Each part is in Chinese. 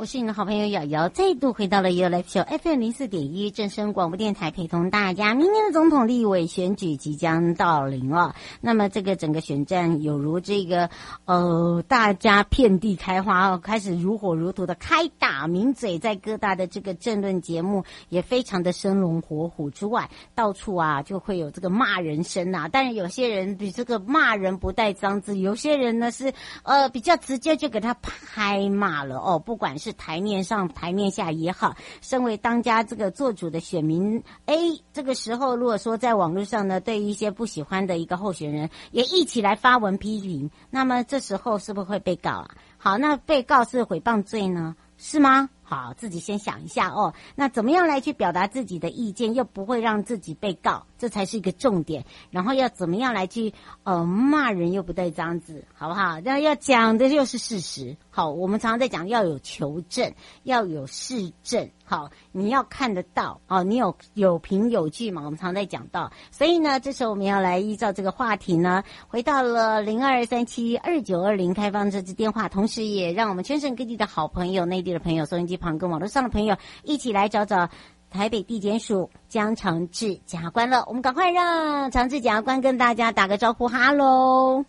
我是你的好朋友瑶瑶，再度回到了 You Life Show FM 零四点一正声广播电台，陪同大家。明年的总统立委选举即将到临了，那么这个整个选战有如这个呃，大家遍地开花哦，开始如火如荼的开打，名嘴在各大的这个政论节目也非常的生龙活虎之外，到处啊就会有这个骂人声呐。但是有些人比这个骂人不带脏字，有些人呢是呃比较直接就给他拍骂了哦，不管是。台面上、台面下也好，身为当家这个做主的选民，A 这个时候如果说在网络上呢，对于一些不喜欢的一个候选人，也一起来发文批评，那么这时候是不是会被告啊？好，那被告是诽谤罪呢？是吗？好，自己先想一下哦。那怎么样来去表达自己的意见，又不会让自己被告，这才是一个重点。然后要怎么样来去呃骂人又不带脏字，好不好？那要讲的又是事实。好，我们常常在讲要有求证，要有事证。好，你要看得到哦，你有有凭有据嘛？我们常在讲到。所以呢，这时候我们要来依照这个话题呢，回到了零二三七二九二零开放这支电话，同时也让我们全省各地的好朋友、内地的朋友、收音机。旁跟网络上的朋友一起来找找台北地检署江长治检察官了，我们赶快让长治检察官跟大家打个招呼，哈喽。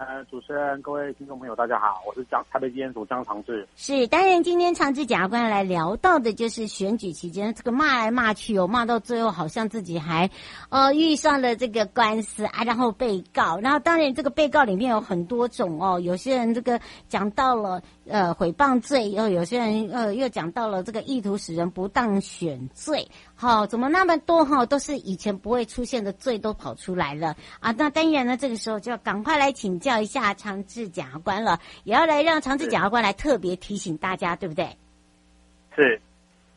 呃，主持人、各位听众朋友，大家好，我是江台北地检署江长治。是，当然今天长治检察官来聊到的就是选举期间这个骂来骂去哦，骂到最后好像自己还呃遇上了这个官司啊，然后被告，然后当然这个被告里面有很多种哦，有些人这个讲到了呃诽谤罪，又有些人呃又讲到了这个意图使人不当选罪。好，怎么那么多哈？都是以前不会出现的罪都跑出来了啊！那当然呢，这个时候就要赶快来请教一下长治检察官了，也要来让长治检察官来特别提醒大家，对不对？是，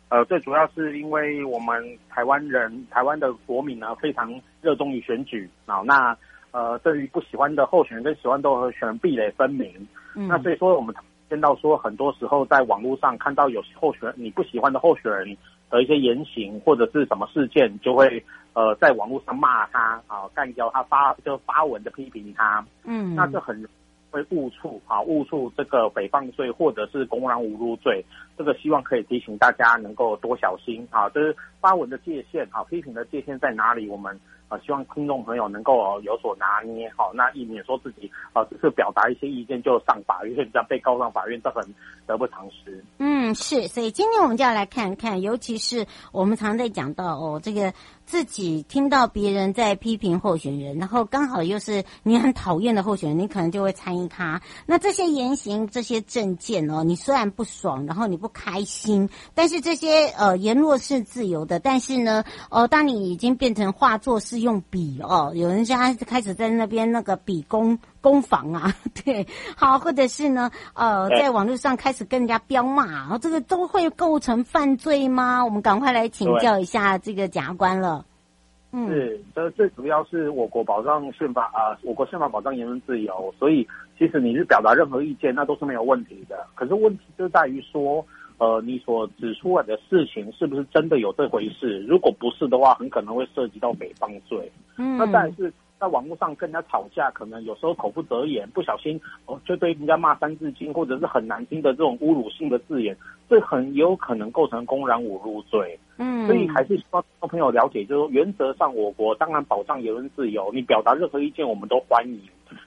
呃，最主要是因为我们台湾人、台湾的国民呢，非常热衷于选举啊。那呃，对于不喜欢的候选人跟喜欢的候选人壁垒分明。嗯。那所以说，我们见到说，很多时候在网络上看到有候选人你不喜欢的候选人。的一些言行或者是什么事件，就会呃在网络上骂他啊，干掉他发就发文的批评他，嗯，那这很会误触啊误触这个诽谤罪或者是公然侮辱罪，这个希望可以提醒大家能够多小心啊，就是发文的界限啊，批评的界限在哪里？我们。希望听众朋友能够有所拿捏，好，那以免说自己啊，只是表达一些意见就上法院，这样被告上法院，这很得不偿失。嗯，是，所以今天我们就要来看看，尤其是我们常在讲到哦，这个。自己听到别人在批评候选人，然后刚好又是你很讨厌的候选人，你可能就会参与他。那这些言行、这些政见哦，你虽然不爽，然后你不开心，但是这些呃言论是自由的。但是呢，哦，当你已经变成画作是用笔哦，有人家开始在那边那个笔攻攻防啊，对，好，或者是呢，呃，在网络上开始跟人家飙骂，这个都会构成犯罪吗？我们赶快来请教一下这个检察官了。嗯，是，这最主要是我国保障宪法啊、呃，我国宪法保障言论自由，所以其实你是表达任何意见，那都是没有问题的。可是问题就在于说，呃，你所指出来的事情是不是真的有这回事？如果不是的话，很可能会涉及到诽谤罪。嗯，那但是在网络上跟人家吵架，可能有时候口不择言，不小心哦，就对人家骂三字经，或者是很难听的这种侮辱性的字眼，这很有可能构成公然侮辱罪。嗯，所以还是希望朋友了解，就是说原则上我国当然保障言论自由，你表达任何意见我们都欢迎，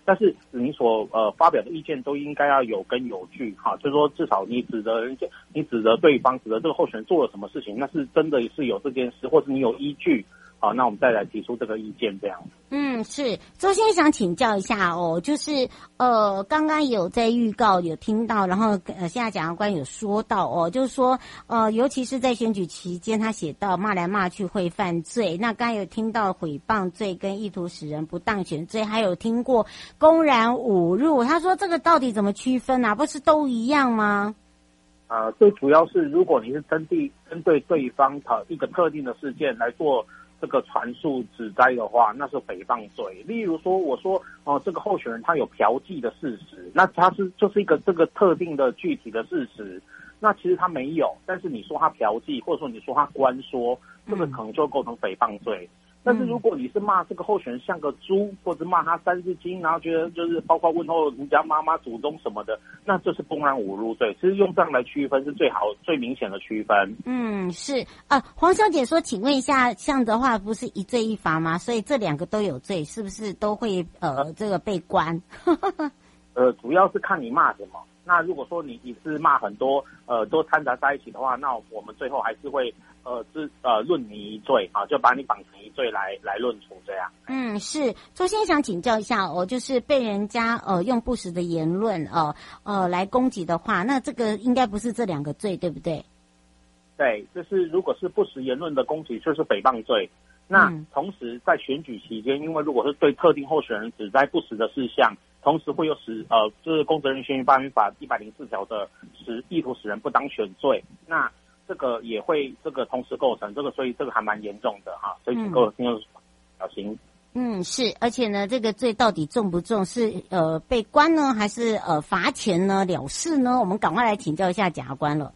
但是你所呃发表的意见都应该要有根有据哈，就是说至少你指责人家，你指责对方，指责这个候选人做了什么事情，那是真的是有这件事，或者你有依据。好，那我们再来提出这个意见，这样。嗯，是周先想请教一下哦，就是呃，刚刚有在预告有听到，然后呃，现在检察官有说到哦，就是说呃，尤其是在选举期间，他写到骂来骂去会犯罪。那刚刚有听到诽谤罪跟意图使人不当选罪，还有听过公然侮辱。他说这个到底怎么区分啊？不是都一样吗？呃，最主要是如果你是针对针对对方的一个特定的事件来做。这个传述指摘的话，那是诽谤罪。例如说，我说哦、呃，这个候选人他有嫖妓的事实，那他是就是一个这个特定的具体的事实。那其实他没有，但是你说他嫖妓，或者说你说他官说，这个可能就构成诽谤罪。但是如果你是骂这个候选人像个猪，或者骂他三字经，然后觉得就是包括问候人家妈妈、祖宗什么的，那这是公然侮辱罪。其实用这样来区分是最好、最明显的区分。嗯，是啊，黄小姐说，请问一下，像的话不是一罪一罚吗？所以这两个都有罪，是不是都会呃这个被关？呃，主要是看你骂什么。那如果说你一次骂很多，呃，都掺杂在一起的话，那我们最后还是会，呃，是呃论你一罪啊，就把你绑成一罪来来论处这样。嗯，是周先生想请教一下哦，就是被人家呃用不实的言论呃呃来攻击的话，那这个应该不是这两个罪，对不对？对，就是如果是不实言论的攻击，就是诽谤罪。那同时在选举期间，因为如果是对特定候选人指摘不实的事项。同时会有使呃，就是《公职人员选举罢免法》一百零四条的使意图使人不当选罪，那这个也会这个同时构成这个，所以这个还蛮严重的哈，所以请各位听众小心。嗯，是，而且呢，这个罪到底重不重？是呃被关呢，还是呃罚钱呢？了事呢？我们赶快来请教一下检察官了。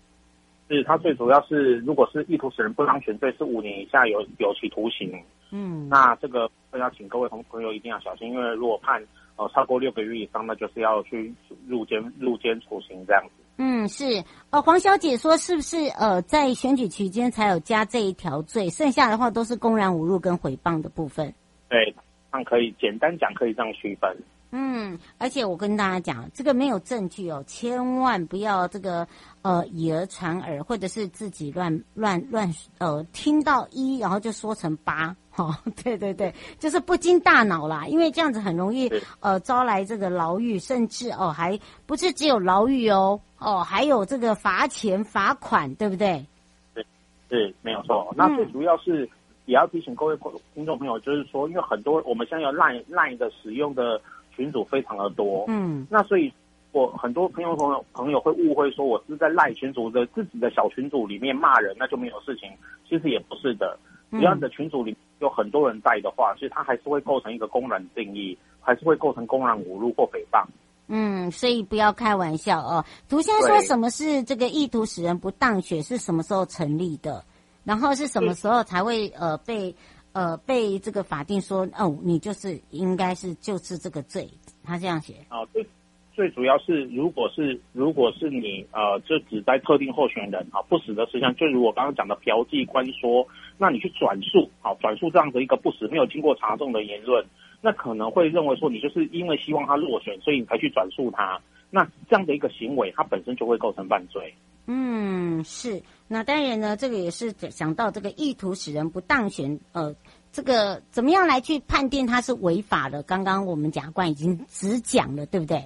是，他最主要是如果是意图使人不当选罪，是五年以下有有期徒刑。嗯，那这个要请各位同朋友一定要小心，因为如果判。哦，超过六个月以上，那就是要去入监入监处刑这样子。嗯，是。呃，黄小姐说，是不是呃，在选举期间才有加这一条罪，剩下的话都是公然侮辱跟诽谤的部分？对，那可以简单讲，可以这样区分。嗯，而且我跟大家讲，这个没有证据哦，千万不要这个呃以讹传讹，或者是自己乱乱乱呃听到一，然后就说成八，哈、哦，对对对，就是不经大脑啦，因为这样子很容易呃招来这个牢狱，甚至哦还不是只有牢狱哦，哦还有这个罚钱罚款，对不对？对，对，没有错。那最主要是也要提醒各位听众朋友，就是说，因为很多我们现在有 Line Line 的使用的。群组非常的多，嗯，那所以，我很多朋友朋友朋友会误会说我是在赖群组的自己的小群组里面骂人，那就没有事情。其实也不是的，只要你的群组里有很多人在的话，其实它还是会构成一个公然定义，还是会构成公然侮辱或诽谤。嗯，所以不要开玩笑哦。图先说什么是这个意图使人不当选是什么时候成立的？然后是什么时候才会呃被？呃，被这个法定说哦，你就是应该是就是这个罪，他这样写。哦，最最主要是，如果是如果是你呃，就只在特定候选人啊不实的事项，就如我刚刚讲的嫖妓关说，那你去转述，好转述这样的一个不实、没有经过查证的言论，那可能会认为说你就是因为希望他落选，所以你才去转述他。那这样的一个行为，它本身就会构成犯罪。嗯，是。那当然呢，这个也是想到这个意图使人不当选，呃，这个怎么样来去判定它是违法的？刚刚我们检察官已经只讲了，对不对？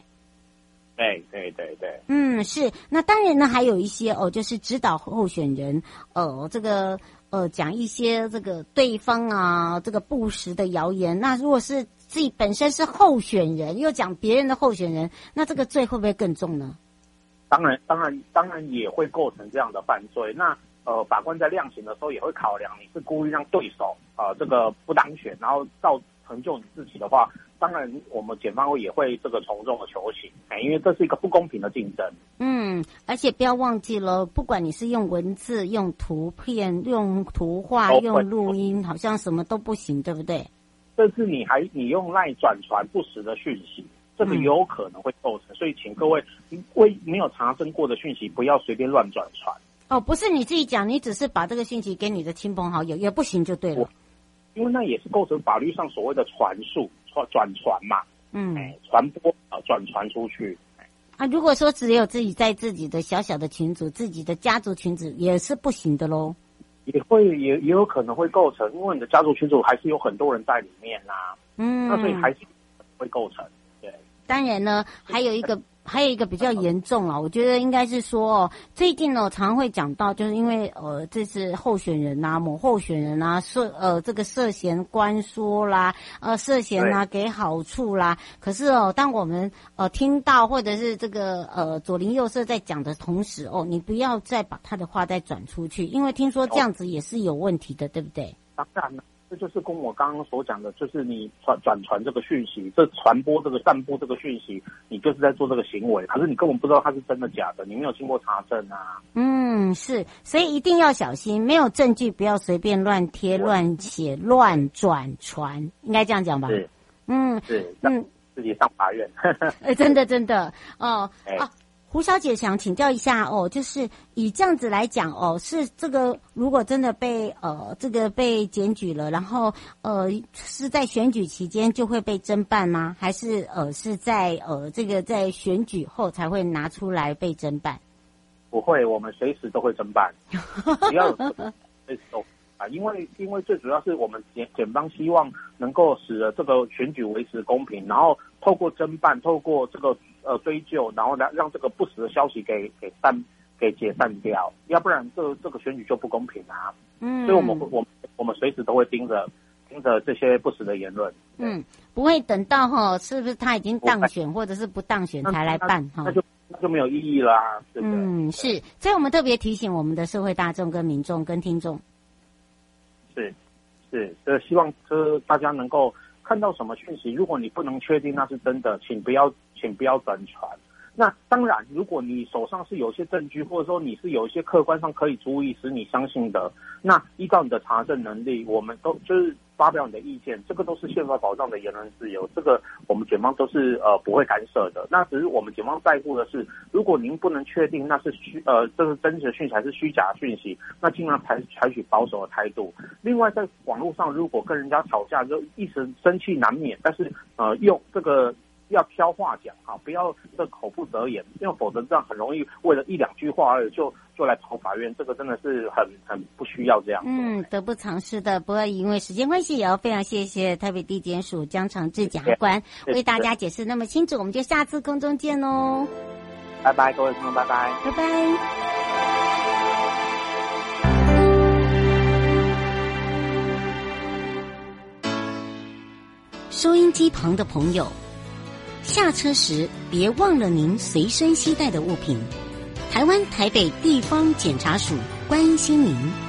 对对对对。嗯，是。那当然呢，还有一些哦，就是指导候选人，呃，这个呃，讲一些这个对方啊，这个不实的谣言。那如果是自己本身是候选人，又讲别人的候选人，那这个罪会不会更重呢？当然，当然，当然也会构成这样的犯罪。那呃，法官在量刑的时候也会考量，你是故意让对手啊、呃、这个不当选，然后造成就你自己的话，当然我们检方会也会这个从重的求刑，哎，因为这是一个不公平的竞争。嗯，而且不要忘记了，不管你是用文字、用图片、用图画、用录音，好像什么都不行，对不对？甚至你还你用赖转传不实的讯息，这个有可能会构成，嗯、所以请各位未没有查证过的讯息，不要随便乱转传。哦，不是你自己讲，你只是把这个讯息给你的亲朋好友也不行就对了，因为那也是构成法律上所谓的传述、传转传嘛，嗯，传播啊，转传出去。啊，如果说只有自己在自己的小小的群组、自己的家族群组，也是不行的喽。也会也也有可能会构成，因为你的家族群组还是有很多人在里面啦、啊，嗯，那所以还是会构成。对，当然呢，还有一个。还有一个比较严重啊，我觉得应该是说，最近呢，常常会讲到，就是因为呃，这次候选人呐、啊，某候选人呐、啊，涉呃这个涉嫌关说啦，呃涉嫌啊给好处啦。可是哦，当我们呃听到或者是这个呃左邻右舍在讲的同时哦，你不要再把他的话再转出去，因为听说这样子也是有问题的，对不对？当然了。这就是跟我刚刚所讲的，就是你传转传这个讯息，这传播这个散布这个讯息，你就是在做这个行为，可是你根本不知道它是真的假的，你没有经过查证啊。嗯，是，所以一定要小心，没有证据不要随便乱贴、乱写、乱转传，应该这样讲吧？是，嗯，是，嗯，自己上法院。哎，真的，真的，哦。胡小姐想请教一下哦，就是以这样子来讲哦，是这个如果真的被呃这个被检举了，然后呃是在选举期间就会被侦办吗？还是呃是在呃这个在选举后才会拿出来被侦办？不会，我们随时都会侦办，只要随时都啊，因为因为最主要是我们检检方希望能够使得这个选举维持公平，然后透过侦办，透过这个。呃，追究，然后呢让这个不实的消息给给散给解散掉，要不然这这个选举就不公平啊。嗯，所以我们我们我们随时都会盯着盯着这些不实的言论。嗯，不会等到哈，是不是他已经当选或者是不当选才来办哈？那就那就没有意义啦，啊，对不对？嗯，是。所以我们特别提醒我们的社会大众跟民众跟听众，是是，呃，希望这大家能够。看到什么讯息，如果你不能确定那是真的，请不要，请不要转传。那当然，如果你手上是有些证据，或者说你是有一些客观上可以足以使你相信的，那依照你的查证能力，我们都就是发表你的意见，这个都是宪法保障的言论自由，这个我们检方都是呃不会干涉的。那只是我们检方在乎的是，如果您不能确定那是虚呃这是真实的讯息还是虚假讯息，那尽量采采取保守的态度。另外，在网络上如果跟人家吵架，就一时生气难免，但是呃用这个。要挑话讲啊，不要这口不择言，因为否则这样很容易为了一两句话而就就来跑法院，这个真的是很很不需要这样。嗯，得不偿失的。不过因为时间关系，也要非常谢谢台北地检署江长志检察官为大家解释那么清楚。我们就下次空中见喽，拜拜，各位听众，拜拜，拜拜。收音机旁的朋友。下车时别忘了您随身携带的物品。台湾台北地方检察署关心您。